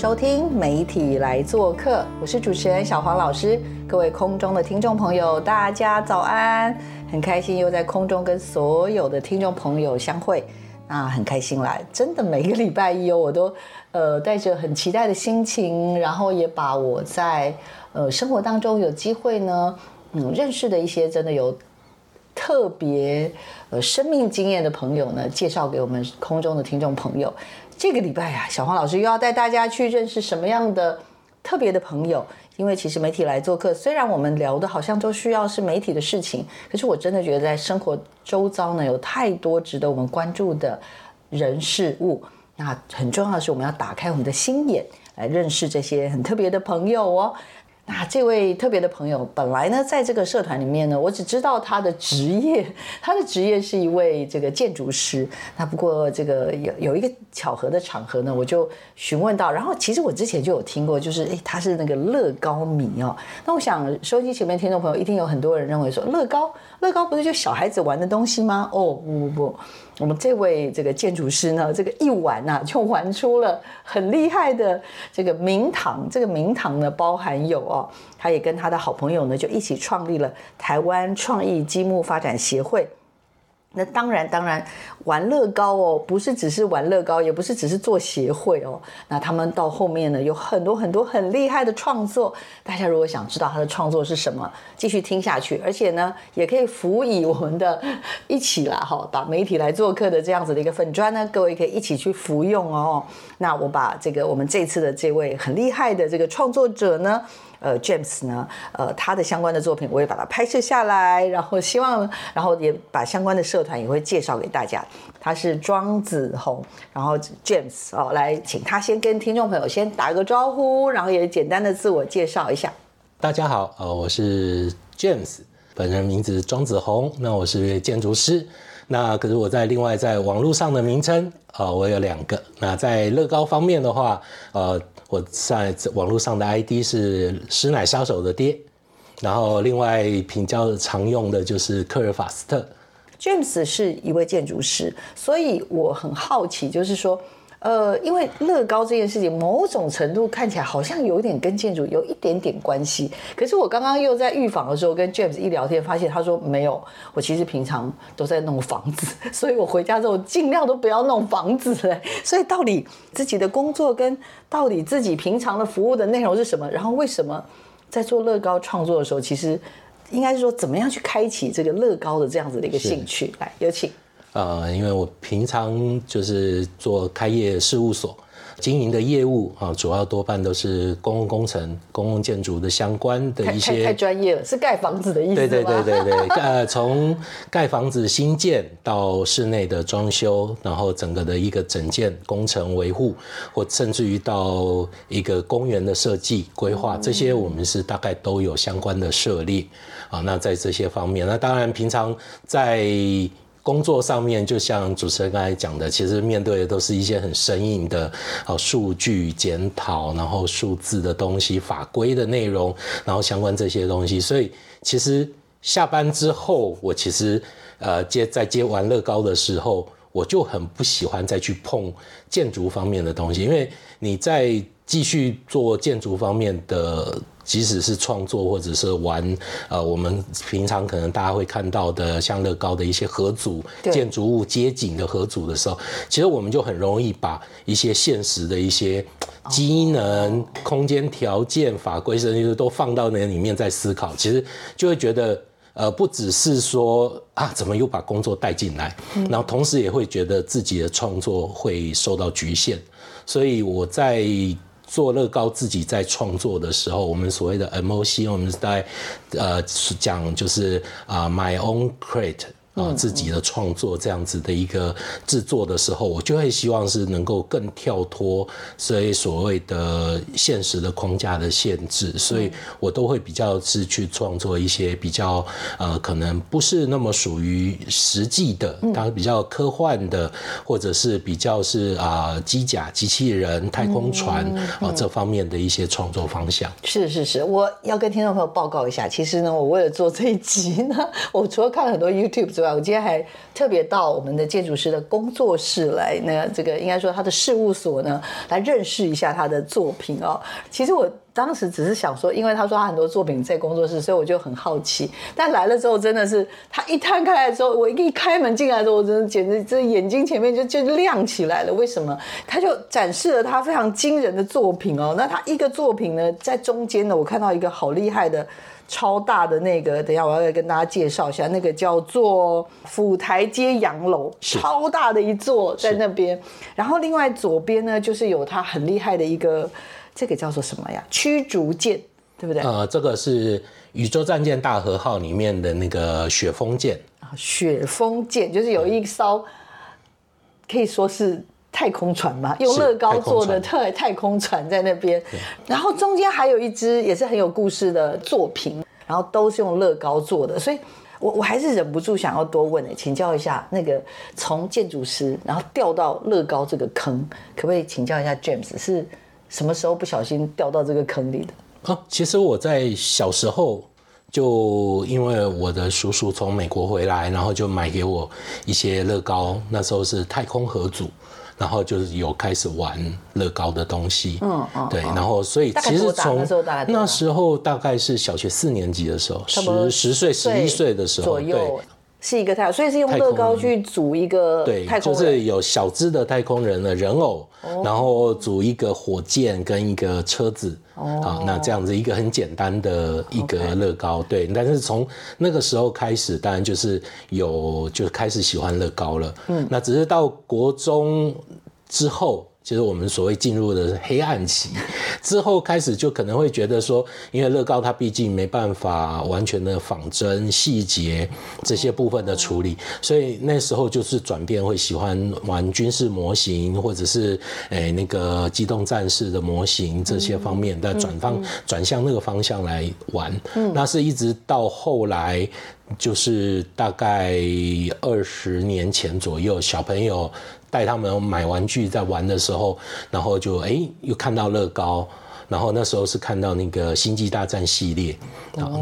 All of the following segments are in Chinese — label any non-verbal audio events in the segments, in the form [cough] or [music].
收听媒体来做客，我是主持人小黄老师。各位空中的听众朋友，大家早安！很开心又在空中跟所有的听众朋友相会，那很开心啦！真的每个礼拜一哦，我都呃带着很期待的心情，然后也把我在呃生活当中有机会呢，嗯认识的一些真的有特别呃生命经验的朋友呢，介绍给我们空中的听众朋友。这个礼拜啊，小黄老师又要带大家去认识什么样的特别的朋友？因为其实媒体来做客，虽然我们聊的好像都需要是媒体的事情，可是我真的觉得在生活周遭呢，有太多值得我们关注的人事物。那很重要的是，我们要打开我们的心眼，来认识这些很特别的朋友哦。那这位特别的朋友，本来呢，在这个社团里面呢，我只知道他的职业，[laughs] 他的职业是一位这个建筑师。那不过这个有有一个巧合的场合呢，我就询问到，然后其实我之前就有听过，就是诶，他是那个乐高迷哦。那我想收音机前面听众朋友一定有很多人认为说，乐高，乐高不是就小孩子玩的东西吗？哦，不不不。我们这位这个建筑师呢，这个一玩呐，[laughs] 就玩出了很厉害的这个名堂。这个名堂呢，包含有哦，他也跟他的好朋友呢，就一起创立了台湾创意积木发展协会。那当然，当然玩乐高哦，不是只是玩乐高，也不是只是做协会哦。那他们到后面呢，有很多很多很厉害的创作。大家如果想知道他的创作是什么，继续听下去，而且呢，也可以辅以我们的一起啦哈，把媒体来做客的这样子的一个粉砖呢，各位可以一起去服用哦。那我把这个我们这次的这位很厉害的这个创作者呢。呃，James 呢，呃，他的相关的作品我也把它拍摄下来，然后希望，然后也把相关的社团也会介绍给大家。他是庄子宏，然后 James 哦，来请他先跟听众朋友先打个招呼，然后也简单的自我介绍一下。大家好，呃，我是 James，本人名字庄子宏，那我是建筑师，那可是我在另外在网络上的名称，呃，我有两个。那在乐高方面的话，呃。我在网络上的 ID 是师奶杀手的爹，然后另外比较常用的就是科尔法斯特。James 是一位建筑师，所以我很好奇，就是说。呃，因为乐高这件事情，某种程度看起来好像有点跟建筑有一点点关系。可是我刚刚又在预防的时候跟 James 一聊天，发现他说没有，我其实平常都在弄房子，[laughs] 所以我回家之后尽量都不要弄房子嘞。所以到底自己的工作跟到底自己平常的服务的内容是什么？然后为什么在做乐高创作的时候，其实应该是说怎么样去开启这个乐高的这样子的一个兴趣？来，有请。呃，因为我平常就是做开业事务所经营的业务啊，主要多半都是公共工程、公共建筑的相关的一些。太专业了，是盖房子的意思对对对对对，呃，从盖房子新建到室内的装修，然后整个的一个整建工程维护，或甚至于到一个公园的设计规划，这些我们是大概都有相关的设立啊。那在这些方面，那当然平常在。工作上面，就像主持人刚才讲的，其实面对的都是一些很生硬的，哦，数据检讨，然后数字的东西、法规的内容，然后相关这些东西。所以，其实下班之后，我其实呃接在接完乐高的时候，我就很不喜欢再去碰建筑方面的东西，因为你在继续做建筑方面的。即使是创作或者是玩，呃，我们平常可能大家会看到的像乐高的一些合组建筑物街景的合组的时候，其实我们就很容易把一些现实的一些机能、空间条件、法规甚至都放到那里面在思考，其实就会觉得，呃，不只是说啊，怎么又把工作带进来，然后同时也会觉得自己的创作会受到局限，所以我在。做乐高自己在创作的时候，我们所谓的 MOC，我们是在呃讲就是啊，my own create 啊自己的创作这样子的一个制作的时候，我就会希望是能够更跳脱所以所谓的现实的框架的限制，所以我都会比较是去创作一些比较呃可能不是那么属于实际的，当然比较科幻的，或者是比较是啊机甲、机器人、太空船啊这方面的一些创作方向。是是是，我要跟听众朋友报告一下，其实呢，我为了做这一集呢，[laughs] 我除了看了很多 YouTube 之外，我今天还特别到我们的建筑师的工作室来，那这个应该说他的事务所呢，来认识一下他的作品哦。其实我当时只是想说，因为他说他很多作品在工作室，所以我就很好奇。但来了之后，真的是他一摊开来之后，我一开门进来的时候，我真的简直这眼睛前面就就亮起来了。为什么？他就展示了他非常惊人的作品哦。那他一个作品呢，在中间呢，我看到一个好厉害的。超大的那个，等一下我要来跟大家介绍一下，那个叫做府台街洋楼，超大的一座在那边。然后另外左边呢，就是有它很厉害的一个，这个叫做什么呀？驱逐舰，对不对？呃，这个是宇宙战舰大和号里面的那个雪峰舰啊，雪峰舰就是有一艘，可以说是。太空船嘛，用乐高做的特太空船在那边，然后中间还有一只也是很有故事的作品，然后都是用乐高做的，所以我我还是忍不住想要多问哎，请教一下那个从建筑师然后掉到乐高这个坑，可不可以请教一下 James 是什么时候不小心掉到这个坑里的？啊，其实我在小时候就因为我的叔叔从美国回来，然后就买给我一些乐高，那时候是太空合组。然后就是有开始玩乐高的东西，嗯嗯，对，然后所以其实从那时候大概是小学四年级的时候，十十岁十一岁的时候，左右。是一个太，所以是用乐高去组一个对，就是有小只的太空人的人偶，然后组一个火箭跟一个车子，好，那这样子一个很简单的一个乐高，对。但是从那个时候开始，当然就是有就开始喜欢乐高了，嗯，那只是到国中之后。就是我们所谓进入的黑暗期之后开始，就可能会觉得说，因为乐高它毕竟没办法完全的仿真细节这些部分的处理，所以那时候就是转变，会喜欢玩军事模型或者是诶那个机动战士的模型这些方面的转方转向那个方向来玩。那是一直到后来，就是大概二十年前左右，小朋友。带他们买玩具在玩的时候，然后就哎又看到乐高，然后那时候是看到那个星际大战系列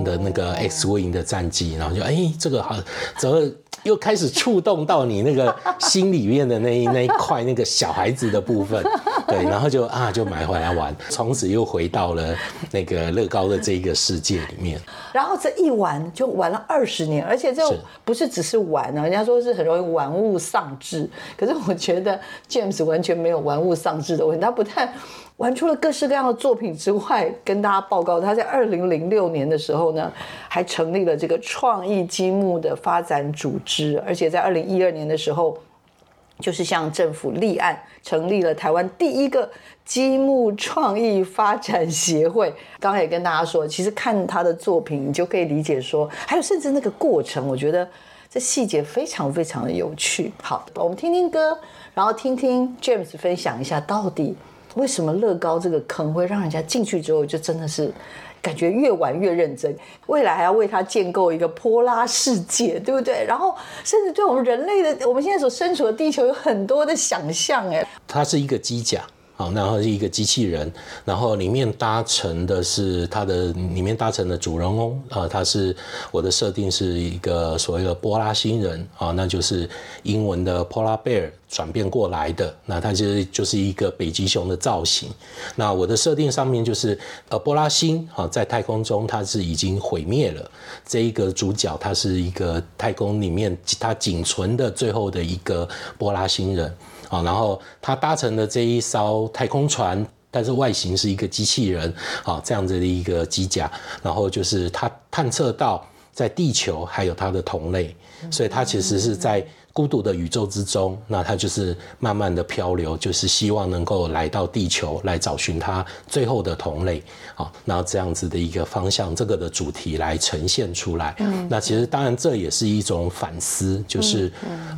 的那个 X Wing 的战机，然后就哎这个好怎么？又开始触动到你那个心里面的那一那一块那个小孩子的部分，对，然后就啊就买回来玩，[laughs] 从此又回到了那个乐高的这一个世界里面。然后这一玩就玩了二十年，而且这不是只是玩啊，人家说是很容易玩物丧志，可是我觉得 James 完全没有玩物丧志的问题，他不但玩出了各式各样的作品之外，跟大家报告，他在二零零六年的时候呢，还成立了这个创意积木的发展组织，而且在二零一二年的时候，就是向政府立案，成立了台湾第一个积木创意发展协会。刚才也跟大家说，其实看他的作品，你就可以理解说，还有甚至那个过程，我觉得这细节非常非常的有趣。好，我们听听歌，然后听听 James 分享一下到底。为什么乐高这个坑会让人家进去之后就真的是感觉越玩越认真？未来还要为它建构一个波拉世界，对不对？然后甚至对我们人类的我们现在所身处的地球有很多的想象。哎，它是一个机甲。好，然后是一个机器人，然后里面搭乘的是它的里面搭乘的主人翁啊，他是我的设定是一个所谓的波拉星人啊，那就是英文的 polar bear 转变过来的，那它其实就是一个北极熊的造型。那我的设定上面就是呃波拉星啊，在太空中它是已经毁灭了，这一个主角他是一个太空里面它仅存的最后的一个波拉星人。啊，然后他搭乘的这一艘太空船，但是外形是一个机器人，啊，这样子的一个机甲，然后就是他探测到在地球还有他的同类，所以它其实是在。孤独的宇宙之中，那它就是慢慢的漂流，就是希望能够来到地球来找寻它最后的同类，啊，那这样子的一个方向，这个的主题来呈现出来。嗯，那其实当然这也是一种反思，就是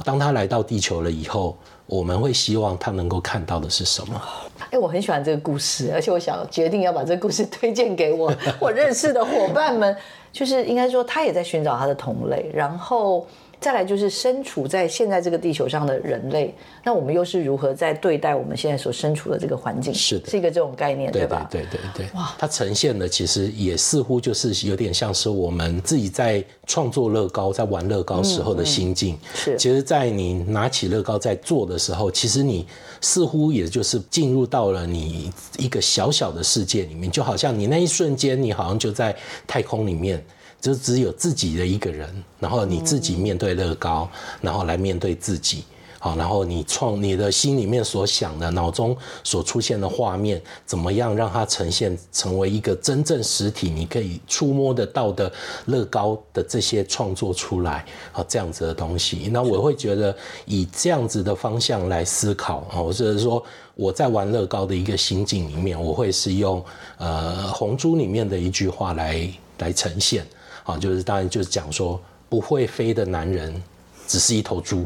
当他来到地球了以后，我们会希望他能够看到的是什么？哎，我很喜欢这个故事，而且我想决定要把这个故事推荐给我 [laughs] 我认识的伙伴们，就是应该说他也在寻找他的同类，然后。再来就是身处在现在这个地球上的人类，那我们又是如何在对待我们现在所身处的这个环境？是的，是一个这种概念，对吧？对对对对。哇，它呈现的其实也似乎就是有点像是我们自己在创作乐高、在玩乐高时候的心境。是，其实，在你拿起乐高在做的时候，其实你似乎也就是进入到了你一个小小的世界里面，就好像你那一瞬间，你好像就在太空里面。就只有自己的一个人，然后你自己面对乐高，然后来面对自己，好，然后你创你的心里面所想的，脑中所出现的画面，怎么样让它呈现成为一个真正实体，你可以触摸得到的乐高的这些创作出来，啊，这样子的东西，那我会觉得以这样子的方向来思考啊，或者是说我在玩乐高的一个心境里面，我会是用呃红猪里面的一句话来来呈现。啊，就是当然就是讲说不会飞的男人只是一头猪。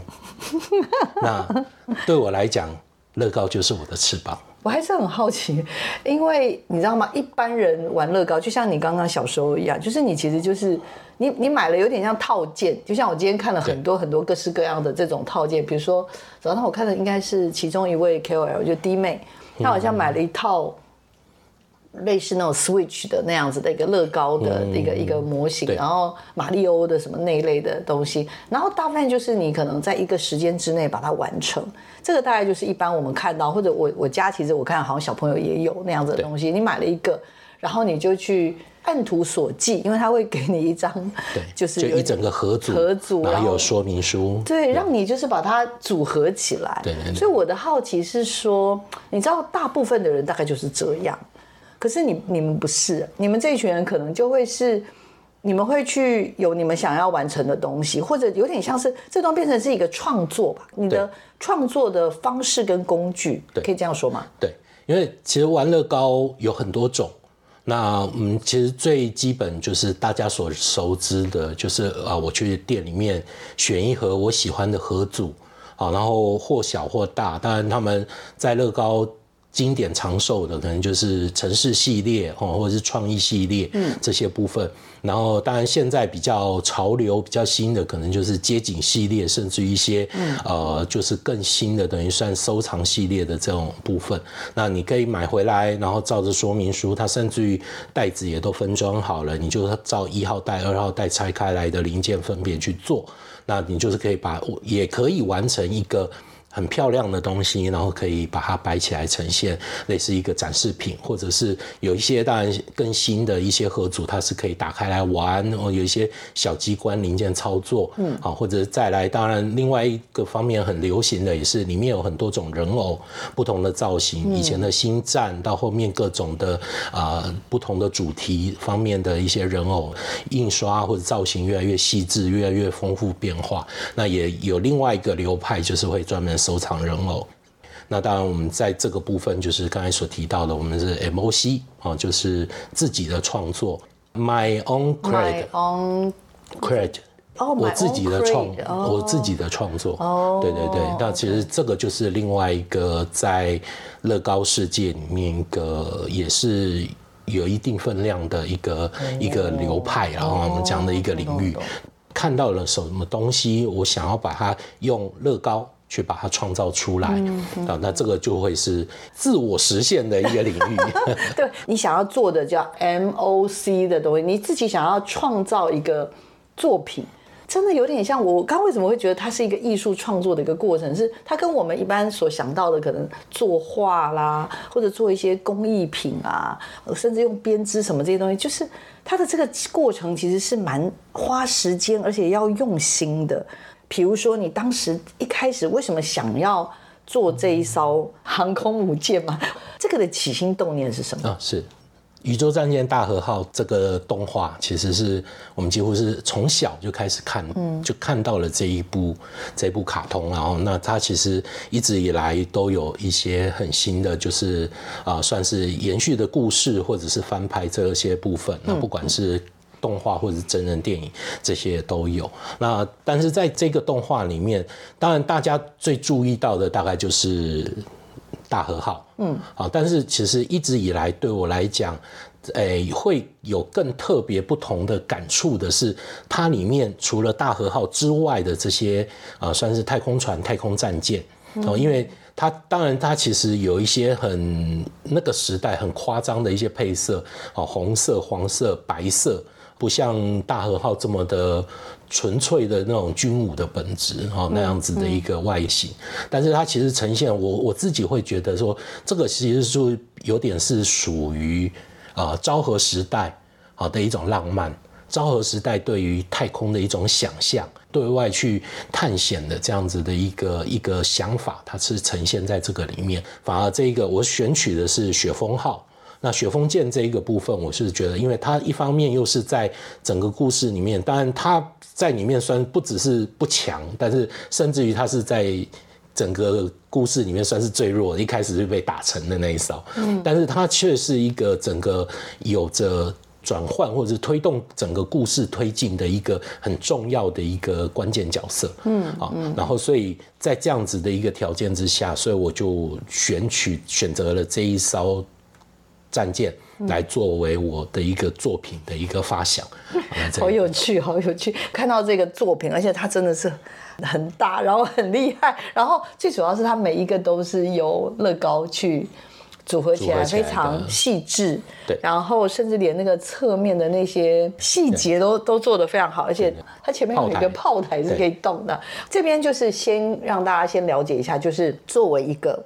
那对我来讲，乐高就是我的翅膀。我还是很好奇，因为你知道吗？一般人玩乐高，就像你刚刚小时候一样，就是你其实就是你你买了有点像套件，就像我今天看了很多很多各式各样的这种套件，比如说早上我看的应该是其中一位 KOL 就弟妹，她好像买了一套。类似那种 Switch 的那样子的一个乐高的一个一个模型，然后马里欧的什么那一类的东西，然后大部分就是你可能在一个时间之内把它完成，这个大概就是一般我们看到，或者我我家其实我看好像小朋友也有那样子的东西，你买了一个，然后你就去按图索骥，因为他会给你一张，对，就是就一整个合组，合组然后有说明书，对，让你就是把它组合起来，对，所以我的好奇是说，你知道大部分的人大概就是这样。可是你你们不是，你们这一群人可能就会是，你们会去有你们想要完成的东西，或者有点像是这段变成是一个创作吧？你的创作的方式跟工具，可以这样说吗？对，因为其实玩乐高有很多种，那嗯，其实最基本就是大家所熟知的，就是啊，我去店里面选一盒我喜欢的盒组，啊，然后或小或大，当然他们在乐高。经典长寿的可能就是城市系列哦，或者是创意系列，嗯，这些部分。然后当然现在比较潮流、比较新的，可能就是街景系列，甚至一些呃，就是更新的，等于算收藏系列的这种部分。那你可以买回来，然后照着说明书，它甚至于袋子也都分装好了，你就照一号袋、二号袋拆开来的零件分别去做，那你就是可以把，也可以完成一个。很漂亮的东西，然后可以把它摆起来呈现，类似一个展示品，或者是有一些当然更新的一些盒组，它是可以打开来玩，哦，有一些小机关零件操作，嗯，好，或者再来，当然另外一个方面很流行的也是里面有很多种人偶，不同的造型，以前的星战到后面各种的啊不同的主题方面的一些人偶印刷或者造型越来越细致，越来越丰富变化。那也有另外一个流派，就是会专门。收藏人偶，那当然我们在这个部分就是刚才所提到的，我们是 MOC 啊，就是自己的创作，My own credit，own credit，我自己的创，我自己的创作，对对对，那其实这个就是另外一个在乐高世界里面一个也是有一定分量的一个一个流派，然后我们讲的一个领域，看到了什么东西，我想要把它用乐高。去把它创造出来啊，那这个就会是自我实现的一个领域。[laughs] 对你想要做的叫 MOC 的东西，你自己想要创造一个作品，真的有点像我刚为什么会觉得它是一个艺术创作的一个过程，是它跟我们一般所想到的可能作画啦，或者做一些工艺品啊，甚至用编织什么这些东西，就是它的这个过程其实是蛮花时间，而且要用心的。比如说，你当时一开始为什么想要做这一艘航空母舰嘛？[laughs] 这个的起心动念是什么？啊，是宇宙战舰大和号这个动画，其实是我们几乎是从小就开始看，嗯，就看到了这一部这部卡通，然后那它其实一直以来都有一些很新的，就是啊，算是延续的故事，或者是翻拍这些部分，那不管是动画或者是真人电影，这些都有。那但是在这个动画里面，当然大家最注意到的大概就是大和号，嗯，啊，但是其实一直以来对我来讲，诶，会有更特别不同的感触的是，它里面除了大和号之外的这些啊，算是太空船、太空战舰。哦，因为它当然它其实有一些很那个时代很夸张的一些配色哦，红色、黄色、白色，不像大和号这么的。纯粹的那种军武的本质哈，那样子的一个外形，但是它其实呈现我我自己会觉得说，这个其实是有点是属于啊昭和时代好的一种浪漫，昭和时代对于太空的一种想象，对外去探险的这样子的一个一个想法，它是呈现在这个里面。反而这个我选取的是雪峰号。那雪峰剑这一个部分，我是觉得，因为它一方面又是在整个故事里面，当然它在里面算不只是不强，但是甚至于它是在整个故事里面算是最弱，一开始就被打沉的那一艘。嗯，但是它却是一个整个有着转换或者是推动整个故事推进的一个很重要的一个关键角色。嗯，啊，然后所以在这样子的一个条件之下，所以我就选取选择了这一艘。战舰来作为我的一个作品的一个发想，[laughs] 好有趣，[laughs] 好有趣！看到这个作品，而且它真的是很大，然后很厉害，然后最主要是它每一个都是由乐高去组合起来，非常细致。对，然后甚至连那个侧面的那些细节都都做得非常好，而且它前面有一个炮台是可以动的。这边就是先让大家先了解一下，就是作为一个。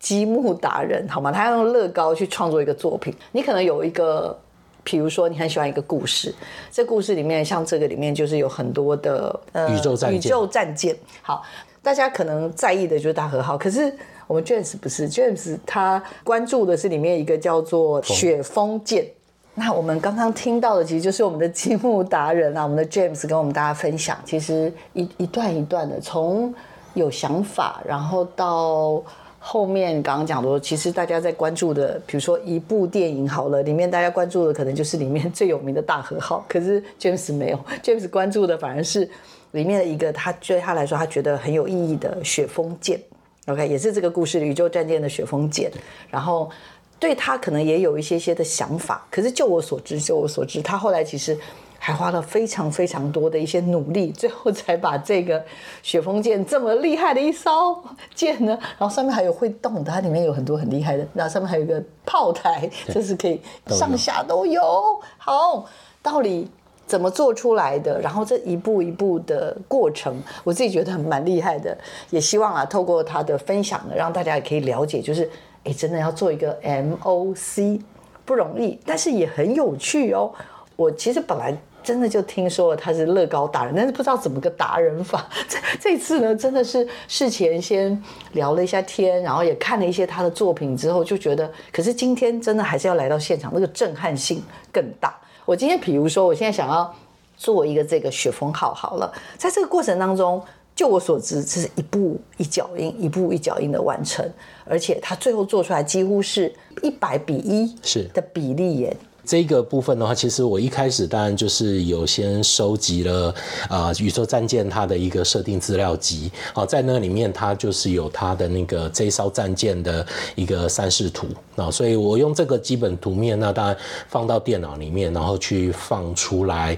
积木达人，好吗？他要用乐高去创作一个作品。你可能有一个，比如说你很喜欢一个故事，这故事里面像这个里面就是有很多的呃宇宙战宇宙战舰。好，大家可能在意的就是大和号，可是我们 James 不是 James，他关注的是里面一个叫做雪峰舰。那我们刚刚听到的其实就是我们的积木达人啊，我们的 James 跟我们大家分享，其实一一段一段的，从有想法，然后到。后面刚刚讲的，其实大家在关注的，比如说一部电影好了，里面大家关注的可能就是里面最有名的大和号。可是 James 没有，[laughs] James 关注的反而是里面的一个他对他来说他觉得很有意义的雪峰舰。OK，也是这个故事宇宙战舰的雪峰舰。然后对他可能也有一些些的想法。可是就我所知，就我所知，他后来其实。还花了非常非常多的一些努力，最后才把这个雪峰剑这么厉害的一艘剑呢，然后上面还有会动的，它里面有很多很厉害的，那上面还有一个炮台，就是可以上下都有。好，到底怎么做出来的？然后这一步一步的过程，我自己觉得蛮厉害的，也希望啊，透过他的分享呢，让大家也可以了解，就是哎，真的要做一个 MOC 不容易，但是也很有趣哦。我其实本来。真的就听说了他是乐高达人，但是不知道怎么个达人法。[laughs] 这这次呢，真的是事前先聊了一下天，然后也看了一些他的作品之后，就觉得，可是今天真的还是要来到现场，那个震撼性更大。我今天比如说，我现在想要做一个这个雪峰号，好了，在这个过程当中，就我所知，这是一步一脚印，一步一脚印的完成，而且他最后做出来几乎是一百比一是的比例耶。这个部分的话，其实我一开始当然就是有先收集了啊宇宙战舰它的一个设定资料集，好在那里面它就是有它的那个这艘战舰的一个三视图那，所以我用这个基本图面，那当然放到电脑里面，然后去放出来。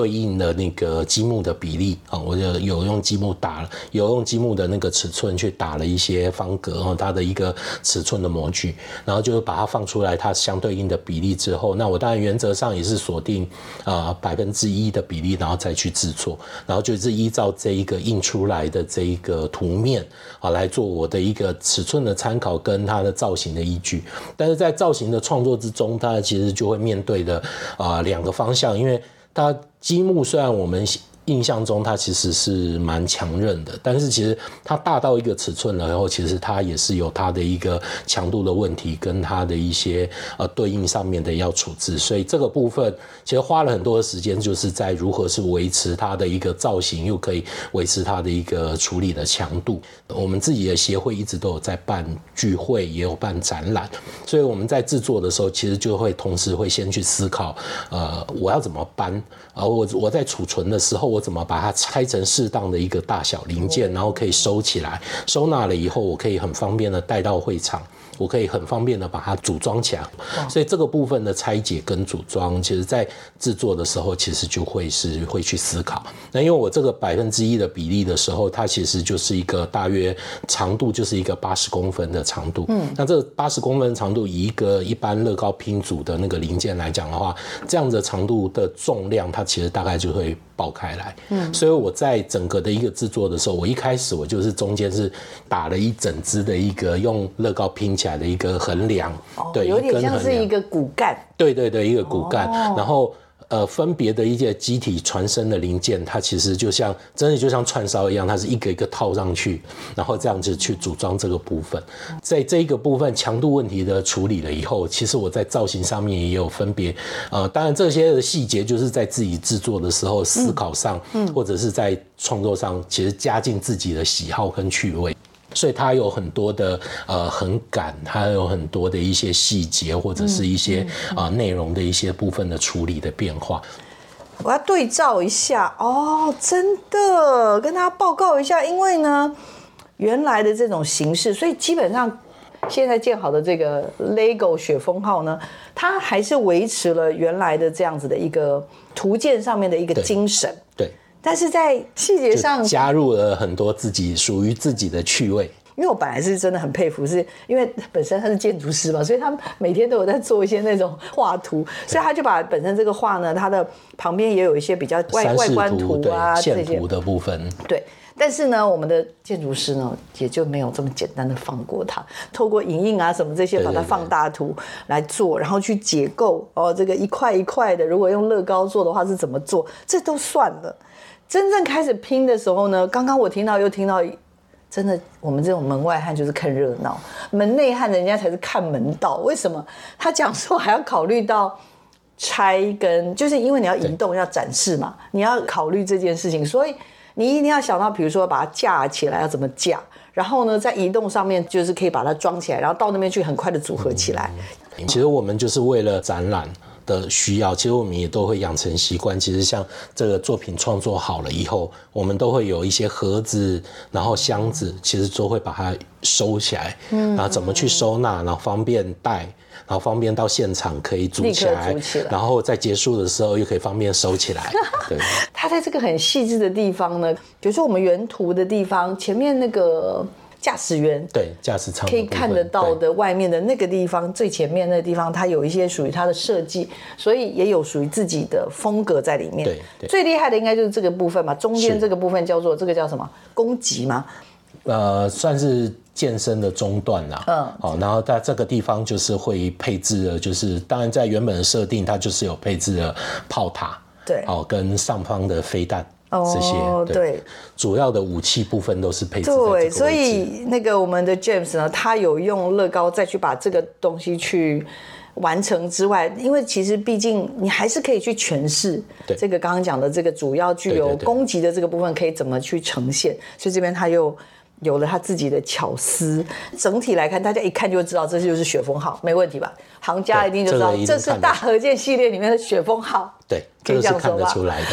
对应的那个积木的比例啊，我就有用积木打了，有用积木的那个尺寸去打了一些方格哈，它的一个尺寸的模具，然后就是把它放出来，它相对应的比例之后，那我当然原则上也是锁定啊百分之一的比例，然后再去制作，然后就是依照这一个印出来的这一个图面啊来做我的一个尺寸的参考跟它的造型的依据，但是在造型的创作之中，它其实就会面对的啊两个方向，因为它。积木虽然我们印象中它其实是蛮强韧的，但是其实它大到一个尺寸了，然后其实它也是有它的一个强度的问题，跟它的一些呃对应上面的要处置，所以这个部分其实花了很多的时间，就是在如何是维持它的一个造型，又可以维持它的一个处理的强度。我们自己的协会一直都有在办聚会，也有办展览，所以我们在制作的时候，其实就会同时会先去思考，呃，我要怎么搬，而我我在储存的时候，我怎么把它拆成适当的一个大小零件，然后可以收起来，收纳了以后，我可以很方便的带到会场。我可以很方便的把它组装起来，所以这个部分的拆解跟组装，其实在制作的时候，其实就会是会去思考。那因为我这个百分之一的比例的时候，它其实就是一个大约长度就是一个八十公分的长度。嗯，那这八十公分长度，以一个一般乐高拼组的那个零件来讲的话，这样的长度的重量，它其实大概就会。爆开来，嗯，所以我在整个的一个制作的时候，我一开始我就是中间是打了一整支的一个用乐高拼起来的一个横梁，对，有点像是一个骨干，对对对，一个骨干，然后。呃，分别的一些机体传身的零件，它其实就像真的就像串烧一样，它是一个一个套上去，然后这样子去组装这个部分。在这一个部分强度问题的处理了以后，其实我在造型上面也有分别。呃，当然这些的细节就是在自己制作的时候思考上，或者是在创作上，其实加进自己的喜好跟趣味。所以它有很多的呃很赶，它有很多的一些细节或者是一些啊内容的一些部分的处理的变化。我要对照一下哦，真的跟大家报告一下，因为呢原来的这种形式，所以基本上现在建好的这个 LEGO 雪峰号呢，它还是维持了原来的这样子的一个图鉴上面的一个精神。对。但是在细节上加入了很多自己属于自己的趣味。因为我本来是真的很佩服，是因为本身他是建筑师嘛，所以他每天都有在做一些那种画图，所以他就把本身这个画呢，它的旁边也有一些比较外外观图啊这些的部分。对，但是呢，我们的建筑师呢，也就没有这么简单的放过它，透过影印啊什么这些，把它放大图来做，然后去解构哦，这个一块一块的，如果用乐高做的话是怎么做，这都算了。真正开始拼的时候呢，刚刚我听到又听到，真的，我们这种门外汉就是看热闹，门内汉人家才是看门道。为什么？他讲说还要考虑到拆跟，就是因为你要移动要展示嘛，你要考虑这件事情，所以你一定要想到，比如说把它架起来要怎么架，然后呢，在移动上面就是可以把它装起来，然后到那边去很快的组合起来。其实我们就是为了展览。的需要，其实我们也都会养成习惯。其实像这个作品创作好了以后，我们都会有一些盒子，然后箱子，其实都会把它收起来。嗯，然后怎么去收纳，然后方便带，然后方便到现场可以组起来，然后在结束的时候又可以方便收起来。[laughs] 对，它在这个很细致的地方呢，比如说我们原图的地方前面那个。驾驶员对驾驶舱可以看得到的外面的那个地方，最前面那个地方，它有一些属于它的设计，所以也有属于自己的风格在里面。对，最厉害的应该就是这个部分嘛，中间这个部分叫做这个叫什么？攻击吗？呃，算是健身的中段啦。嗯，好，然后它这个地方就是会配置的，就是当然在原本的设定，它就是有配置的炮塔，对，好，跟上方的飞弹。这些对，主要的武器部分都是配置对，所以那个我们的 James 呢，他有用乐高再去把这个东西去完成之外，因为其实毕竟你还是可以去诠释这个刚刚讲的这个主要具有攻击的这个部分可以怎么去呈现，所以这边他又有了他自己的巧思。整体来看，大家一看就知道这就是雪峰号，没问题吧？行家一定就知道这是大和剑系列里面的雪峰号，对，可以这样看得出来的。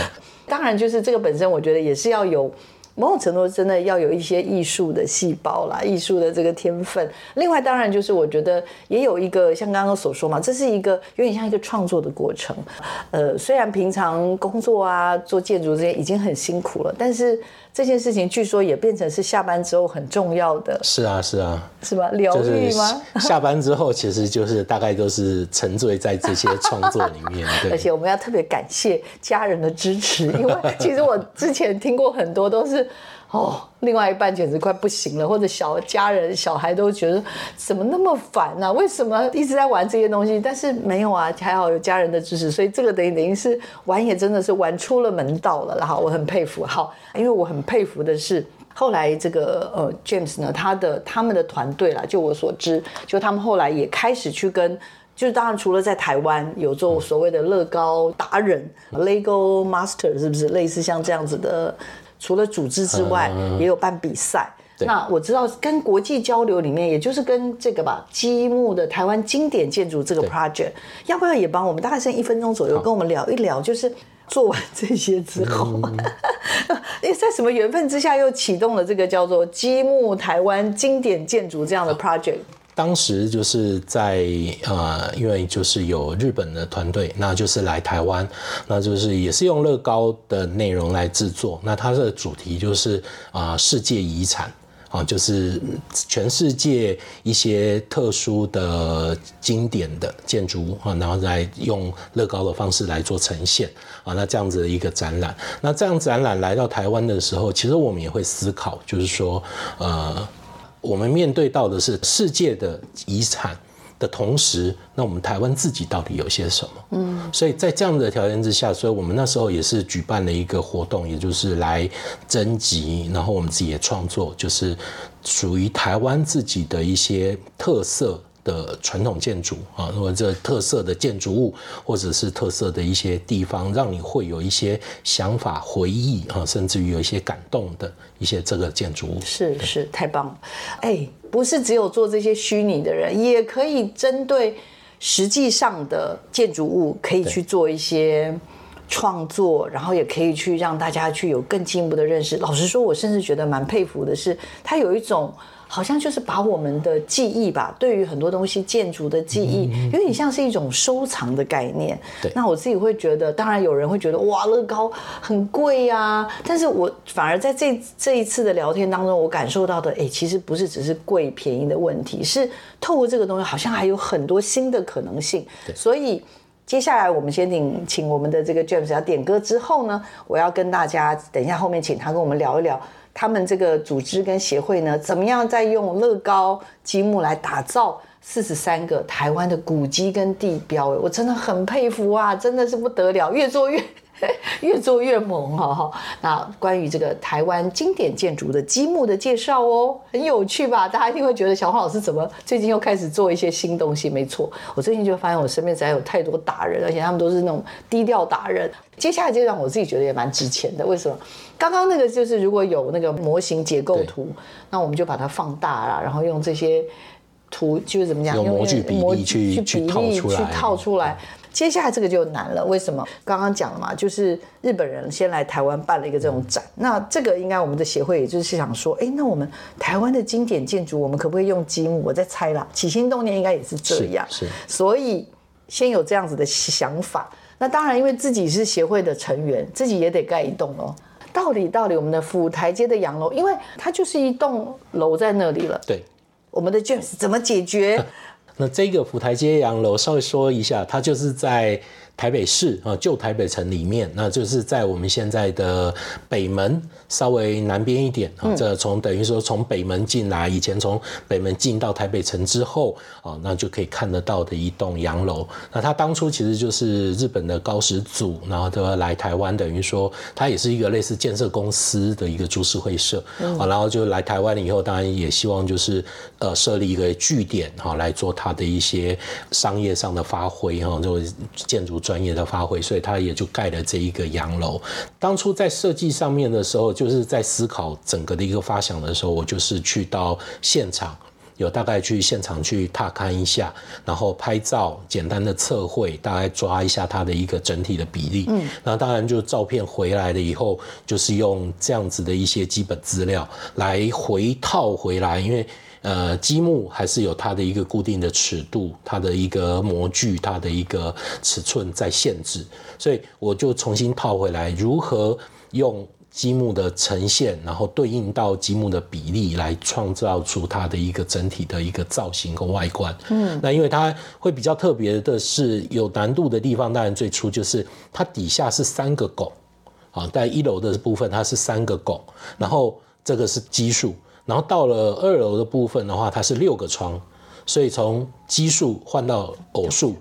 当然，就是这个本身，我觉得也是要有某种程度，真的要有一些艺术的细胞啦，艺术的这个天分。另外，当然就是我觉得也有一个像刚刚所说嘛，这是一个有点像一个创作的过程。呃，虽然平常工作啊，做建筑这些已经很辛苦了，但是。这件事情据说也变成是下班之后很重要的。是啊，是啊，是吧？疗愈吗？下班之后其实就是大概都是沉醉在这些创作里面。[laughs] 而且我们要特别感谢家人的支持，因为其实我之前听过很多都是哦，另外一半简直快不行了，或者小家人、小孩都觉得怎么那么烦呢？为什么一直在玩这些东西？但是没有啊，还好有家人的支持，所以这个等于等于是玩也真的是玩出了门道了。然后我很佩服，好，因为我很佩服的是后来这个呃 James 呢，他的他们的团队啦，就我所知，就他们后来也开始去跟。就是当然，除了在台湾有做所谓的乐高达人 （Lego Master） 是不是类似像这样子的？除了组织之外，也有办比赛。那我知道跟国际交流里面，也就是跟这个吧，积木的台湾经典建筑这个 project，要不要也帮我们？大概剩一分钟左右，跟我们聊一聊，就是做完这些之后，[laughs] 因为在什么缘分之下，又启动了这个叫做积木台湾经典建筑这样的 project。当时就是在呃，因为就是有日本的团队，那就是来台湾，那就是也是用乐高的内容来制作。那它的主题就是啊，世界遗产啊，就是全世界一些特殊的经典的建筑物啊，然后来用乐高的方式来做呈现啊。那这样子的一个展览，那这样展览来到台湾的时候，其实我们也会思考，就是说呃。我们面对到的是世界的遗产的同时，那我们台湾自己到底有些什么？嗯，所以在这样的条件之下，所以我们那时候也是举办了一个活动，也就是来征集，然后我们自己也创作，就是属于台湾自己的一些特色。的传统建筑啊，或者特色的建筑物，或者是特色的一些地方，让你会有一些想法、回忆啊，甚至于有一些感动的一些这个建筑物。是是，太棒了！哎，不是只有做这些虚拟的人，也可以针对实际上的建筑物，可以去做一些创作，然后也可以去让大家去有更进一步的认识。老实说，我甚至觉得蛮佩服的是，他有一种。好像就是把我们的记忆吧，对于很多东西建筑的记忆，有点像是一种收藏的概念。对，那我自己会觉得，当然有人会觉得哇，乐高很贵呀，但是我反而在这这一次的聊天当中，我感受到的，哎，其实不是只是贵便宜的问题，是透过这个东西，好像还有很多新的可能性。所以接下来我们先请请我们的这个 James 要点歌之后呢，我要跟大家等一下后面请他跟我们聊一聊。他们这个组织跟协会呢，怎么样在用乐高积木来打造四十三个台湾的古迹跟地标？我真的很佩服啊，真的是不得了，越做越 [laughs] 越做越猛哈哈。那关于这个台湾经典建筑的积木的介绍哦，很有趣吧？大家一定会觉得小黄老师怎么最近又开始做一些新东西？没错，我最近就发现我身边实在有太多达人，而且他们都是那种低调达人。接下来这段我自己觉得也蛮值钱的，为什么？刚刚那个就是如果有那个模型结构图，那我们就把它放大了，然后用这些图就是怎么讲，用模具比例去去套出来。去套出来。接下来这个就难了，为什么？刚刚讲了嘛，就是日本人先来台湾办了一个这种展，那这个应该我们的协会也就是想说，哎，那我们台湾的经典建筑，我们可不可以用积木？我在猜啦，起心动念应该也是这样，是。所以先有这样子的想法，那当然因为自己是协会的成员，自己也得盖一栋哦。到底到底我们的府台街的洋楼，因为它就是一栋楼在那里了。对，我们的 James 怎么解决？[laughs] 那这个府台街洋楼，稍微说一下，它就是在。台北市啊，旧台北城里面，那就是在我们现在的北门稍微南边一点啊。这从等于说从北门进来，以前从北门进到台北城之后啊，那就可以看得到的一栋洋楼。那它当初其实就是日本的高石组，然后都来台湾，等于说它也是一个类似建设公司的一个株式会社啊。然后就来台湾了以后，当然也希望就是呃设立一个据点哈，来做它的一些商业上的发挥哈，就建筑。专业的发挥，所以他也就盖了这一个洋楼。当初在设计上面的时候，就是在思考整个的一个发想的时候，我就是去到现场，有大概去现场去踏勘一下，然后拍照，简单的测绘，大概抓一下它的一个整体的比例。嗯，那当然就照片回来了以后，就是用这样子的一些基本资料来回套回来，因为。呃，积木还是有它的一个固定的尺度，它的一个模具，它的一个尺寸在限制，所以我就重新套回来，如何用积木的呈现，然后对应到积木的比例，来创造出它的一个整体的一个造型跟外观。嗯，那因为它会比较特别的是有难度的地方，当然最初就是它底下是三个拱。啊，在一楼的部分它是三个拱，然后这个是奇数，然后到了二楼的部分的话，它是六个窗，所以从奇数换到偶数，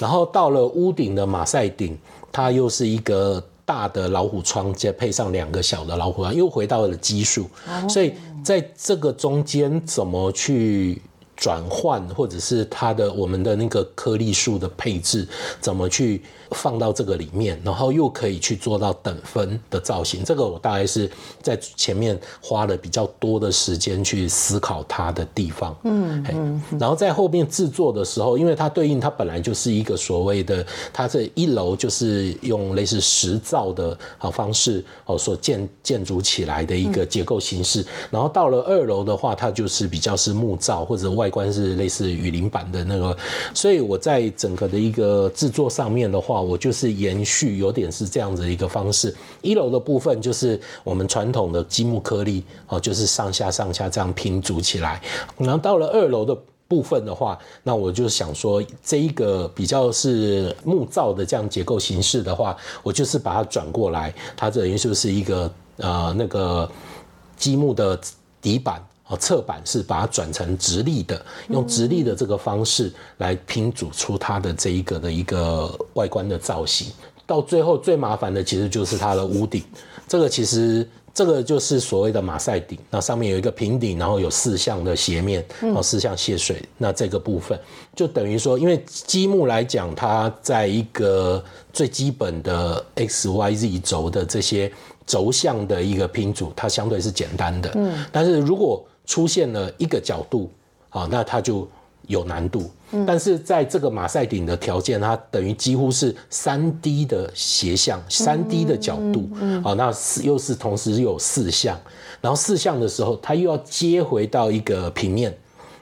然后到了屋顶的马赛顶，它又是一个大的老虎窗，再配上两个小的老虎窗，又回到了奇数，所以在这个中间怎么去？转换或者是它的我们的那个颗粒数的配置怎么去放到这个里面，然后又可以去做到等分的造型，这个我大概是在前面花了比较多的时间去思考它的地方。嗯嗯，然后在后面制作的时候，因为它对应它本来就是一个所谓的，它这一楼就是用类似石造的啊方式哦所建建筑起来的一个结构形式，然后到了二楼的话，它就是比较是木造或者外。观是类似雨林版的那个，所以我在整个的一个制作上面的话，我就是延续有点是这样子一个方式。一楼的部分就是我们传统的积木颗粒哦，就是上下上下这样拼组起来。然后到了二楼的部分的话，那我就想说，这一个比较是木造的这样结构形式的话，我就是把它转过来，它等于就是一个呃那个积木的底板。哦，侧板是把它转成直立的，用直立的这个方式来拼组出它的这一个的一个外观的造型。到最后最麻烦的其实就是它的屋顶，这个其实这个就是所谓的马赛顶，那上面有一个平顶，然后有四项的斜面，然后四项泄水。那这个部分就等于说，因为积木来讲，它在一个最基本的 x y z 轴的这些轴向的一个拼组，它相对是简单的。嗯，但是如果出现了一个角度，啊，那它就有难度。但是在这个马赛顶的条件，它等于几乎是三 D 的斜向，三 D 的角度，啊，那是又是同时有四项，然后四项的时候，它又要接回到一个平面，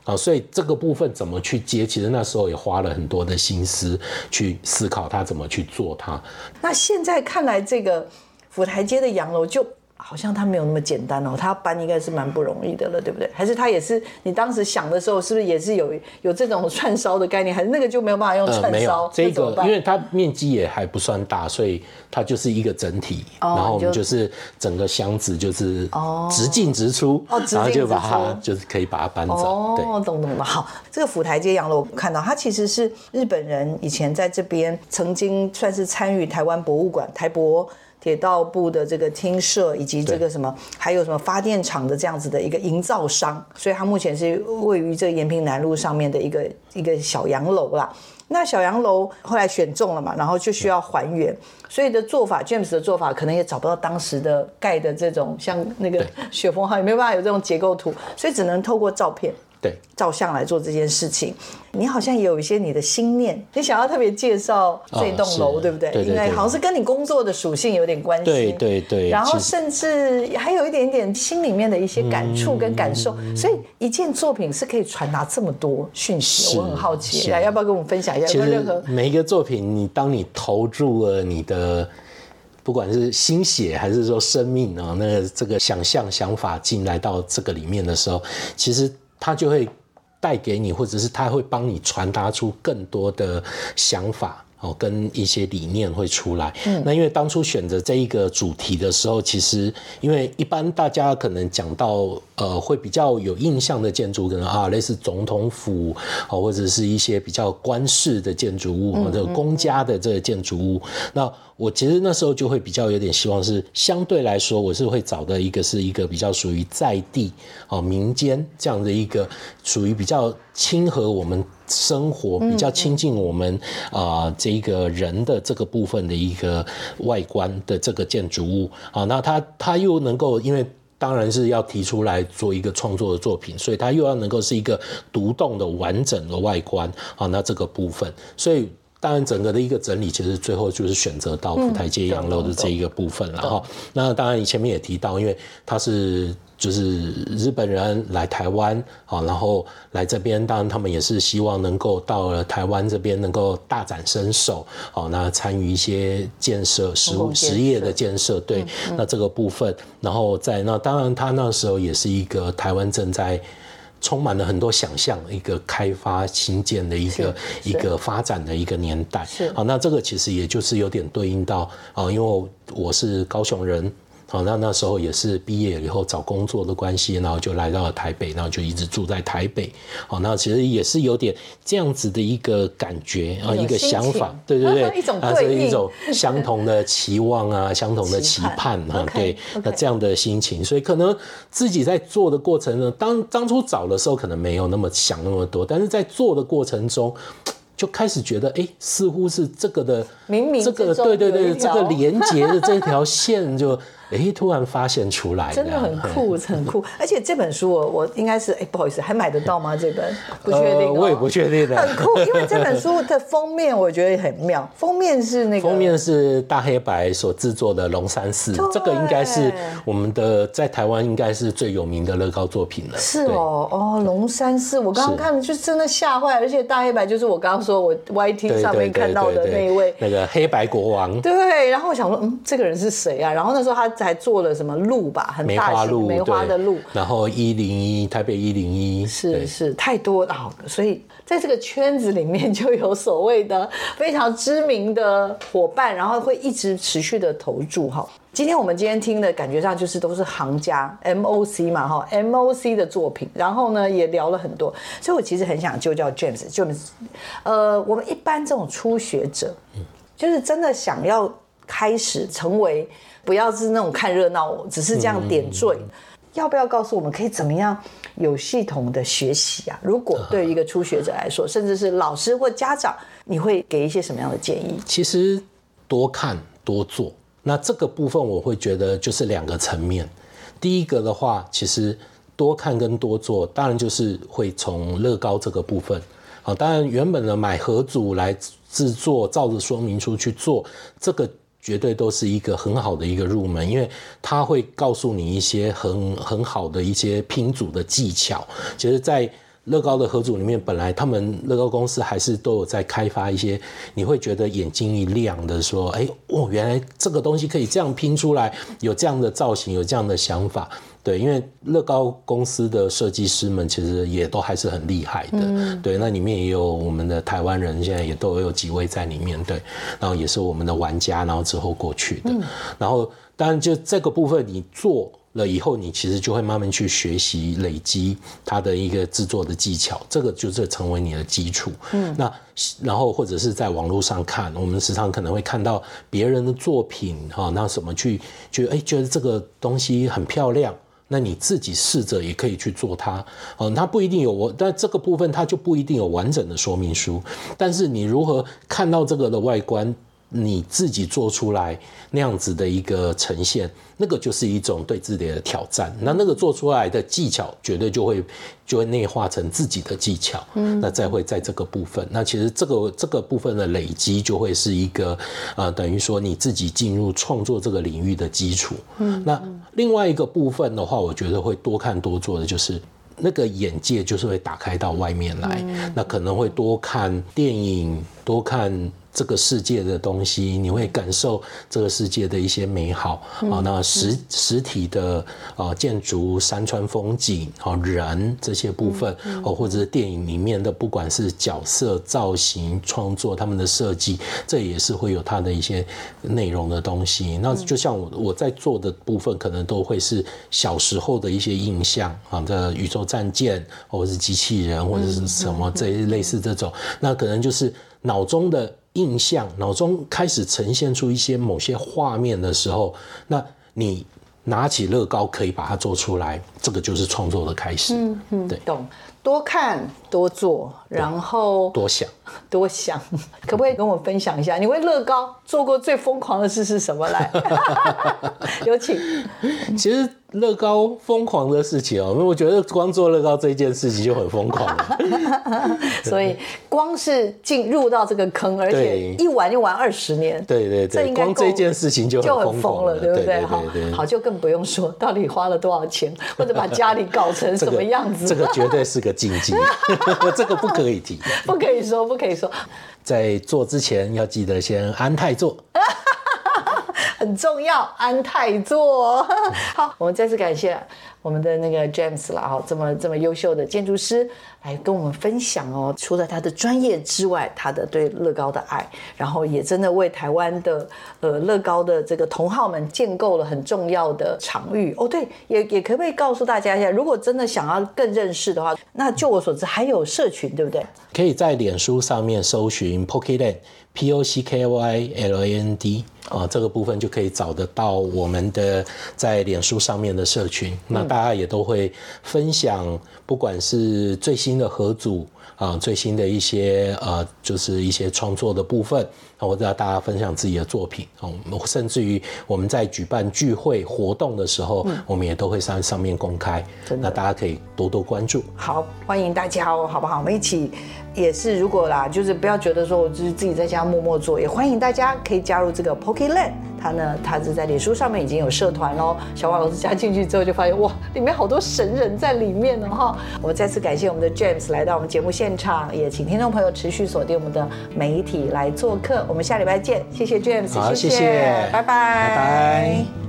啊，所以这个部分怎么去接，其实那时候也花了很多的心思去思考它怎么去做它。那现在看来，这个府台街的洋楼就。好像它没有那么简单哦，它搬应该是蛮不容易的了，对不对？还是它也是你当时想的时候，是不是也是有有这种串烧的概念？还是那个就没有办法用串烧？这个因为它面积也还不算大，所以它就是一个整体。然后我们就是整个箱子就是直进直出，然后就把它就是可以把它搬走。哦，懂懂了。好，这个府台街洋楼看到它其实是日本人以前在这边曾经算是参与台湾博物馆台博。铁道部的这个厅舍，以及这个什么，还有什么发电厂的这样子的一个营造商，所以它目前是位于这个延平南路上面的一个一个小洋楼啦。那小洋楼后来选中了嘛，然后就需要还原，所以的做法，James 的做法可能也找不到当时的盖的这种像那个雪峰号，也没有办法有这种结构图，所以只能透过照片。对，照相来做这件事情，你好像也有一些你的心念，你想要特别介绍这栋楼，对不对？因为好像是跟你工作的属性有点关系。对对对。然后甚至还有一点点心里面的一些感触跟感受，所以一件作品是可以传达这么多讯息，我很好奇，要不要跟我们分享一下？其实每一个作品，你当你投入了你的不管是心血还是说生命啊，那个这个想象想法进来到这个里面的时候，其实。他就会带给你，或者是他会帮你传达出更多的想法。哦，跟一些理念会出来。嗯，那因为当初选择这一个主题的时候，其实因为一般大家可能讲到呃会比较有印象的建筑，可能啊类似总统府哦，或者是一些比较官式的建筑物，或者公家的这个建筑物。那我其实那时候就会比较有点希望是相对来说，我是会找的一个是一个比较属于在地哦民间这样的一个属于比较亲和我们。生活比较亲近我们啊，这个人的这个部分的一个外观的这个建筑物啊，那它它又能够，因为当然是要提出来做一个创作的作品，所以它又要能够是一个独栋的完整的外观啊，那这个部分，所以当然整个的一个整理，其实最后就是选择到府台街洋楼的这一个部分了哈。那当然你前面也提到，因为它是。就是日本人来台湾啊，然后来这边，当然他们也是希望能够到了台湾这边能够大展身手，哦，那参与一些建设、实物、实业的建设。对，那这个部分，然后在那当然他那时候也是一个台湾正在充满了很多想象，一个开发新建的一个一个发展的一个年代。是好，那这个其实也就是有点对应到啊，因为我是高雄人。好，那那时候也是毕业以后找工作的关系，然后就来到了台北，然后就一直住在台北。好，那其实也是有点这样子的一个感觉啊，一个想法，对对对，[laughs] 一种啊，是一种 [laughs] 相同的期望啊，相同的期盼啊，对，那这样的心情，所以可能自己在做的过程呢，当当初找的时候可能没有那么想那么多，但是在做的过程中。就开始觉得，哎，似乎是这个的，明明这个对对对，这个连接的这条线就。哎，突然发现出来，真的很酷，很酷。[laughs] 而且这本书，我我应该是哎，不好意思，还买得到吗？这本不确定，我也不确定的。很酷，因为这本书 [laughs] 的封面我觉得很妙。封面是那个封面是大黑白所制作的龙山寺，这个应该是我们的在台湾应该是最有名的乐高作品了。是哦，哦，龙山寺，我刚刚看就真的吓坏，而且大黑白就是我刚刚说我 YT 上面看到的那一位那个黑白国王。对，然后我想说，嗯，这个人是谁啊？然后那时候他。才做了什么路吧，很大型梅花的路，然后一零一台北一零一是是太多了，所以在这个圈子里面就有所谓的非常知名的伙伴，然后会一直持续的投注哈。今天我们今天听的感觉上就是都是行家 MOC 嘛哈，MOC 的作品，然后呢也聊了很多，所以我其实很想就叫 James，James，呃，我们一般这种初学者，就是真的想要开始成为。不要是那种看热闹，只是这样点缀。要不要告诉我们可以怎么样有系统的学习啊？如果对于一个初学者来说，甚至是老师或家长，你会给一些什么样的建议？其实多看多做，那这个部分我会觉得就是两个层面。第一个的话，其实多看跟多做，当然就是会从乐高这个部分。好，当然原本的买盒组来制作，照着说明书去做这个。绝对都是一个很好的一个入门，因为它会告诉你一些很很好的一些拼组的技巧。其实，在乐高的合组里面，本来他们乐高公司还是都有在开发一些，你会觉得眼睛一亮的，说，哎，哦，原来这个东西可以这样拼出来，有这样的造型，有这样的想法。对，因为乐高公司的设计师们其实也都还是很厉害的。对，那里面也有我们的台湾人，现在也都有几位在里面。对，然后也是我们的玩家，然后之后过去的。然后，当然就这个部分你做了以后，你其实就会慢慢去学习、累积它的一个制作的技巧，这个就是成为你的基础。嗯，那然后或者是在网络上看，我们时常可能会看到别人的作品，哈，那什么去觉得哎，觉得这个东西很漂亮。那你自己试着也可以去做它，嗯，它不一定有我，但这个部分它就不一定有完整的说明书。但是你如何看到这个的外观，你自己做出来那样子的一个呈现。那个就是一种对自己的挑战，那那个做出来的技巧绝对就会就会内化成自己的技巧，嗯，那再会在这个部分，那其实这个这个部分的累积就会是一个呃，等于说你自己进入创作这个领域的基础，嗯，那另外一个部分的话，我觉得会多看多做的就是那个眼界就是会打开到外面来，那可能会多看电影，多看。这个世界的东西，你会感受这个世界的一些美好啊。那实实体的啊建筑、山川风景啊、人这些部分哦，或者是电影里面的，不管是角色造型创作，他们的设计，这也是会有它的一些内容的东西。那就像我我在做的部分，可能都会是小时候的一些印象啊，的宇宙战舰，或者是机器人，或者是什么这类似这种，那可能就是脑中的。印象脑中开始呈现出一些某些画面的时候，那你拿起乐高可以把它做出来，这个就是创作的开始。嗯嗯，对，懂。多看多做，然后多想多想，[laughs] 可不可以跟我分享一下，你为乐高做过最疯狂的事是什么？来，[laughs] 有请。其实。乐高疯狂的事情哦，因为我觉得光做乐高这件事情就很疯狂了，[laughs] 所以光是进入到这个坑，而且一玩就玩二十年，对对对，光这件事情就就很疯了，对不对？好，好，就更不用说到底花了多少钱，或者把家里搞成什么样子，[laughs] 这个绝对是个禁忌，[laughs] 这个不可以提，不可以说，不可以说，在做之前要记得先安泰做。很重要，安泰座。[laughs] 好，我们再次感谢我们的那个 James 了哈，这么这么优秀的建筑师来跟我们分享哦。除了他的专业之外，他的对乐高的爱，然后也真的为台湾的呃乐高的这个同好们建构了很重要的场域哦。对，也也可不可以告诉大家一下，如果真的想要更认识的话，那就我所知还有社群，对不对？可以在脸书上面搜寻 Pockyland Pocketland，P O C K Y L A N D 啊，这个部分就可以找得到我们的在脸书上面的社群。那大家也都会分享，不管是最新的合组啊，最新的一些呃，就是一些创作的部分，或者大家分享自己的作品哦，甚至于我们在举办聚会活动的时候，我们也都会上上面公开，那大家可以多多关注。好，欢迎大家哦，好不好？我们一起也是，如果啦，就是不要觉得说我就是自己在家默默做，也欢迎大家可以加入这个 Poke Land。它呢，他是在脸书上面已经有社团喽。小王老师加进去之后，就发现哇，里面好多神人在里面呢哈。我们再次感谢我们的 James 来到我们节目现场，也请听众朋友持续锁定我们的媒体来做客。我们下礼拜见，谢谢 James，好，谢谢，拜拜，拜拜。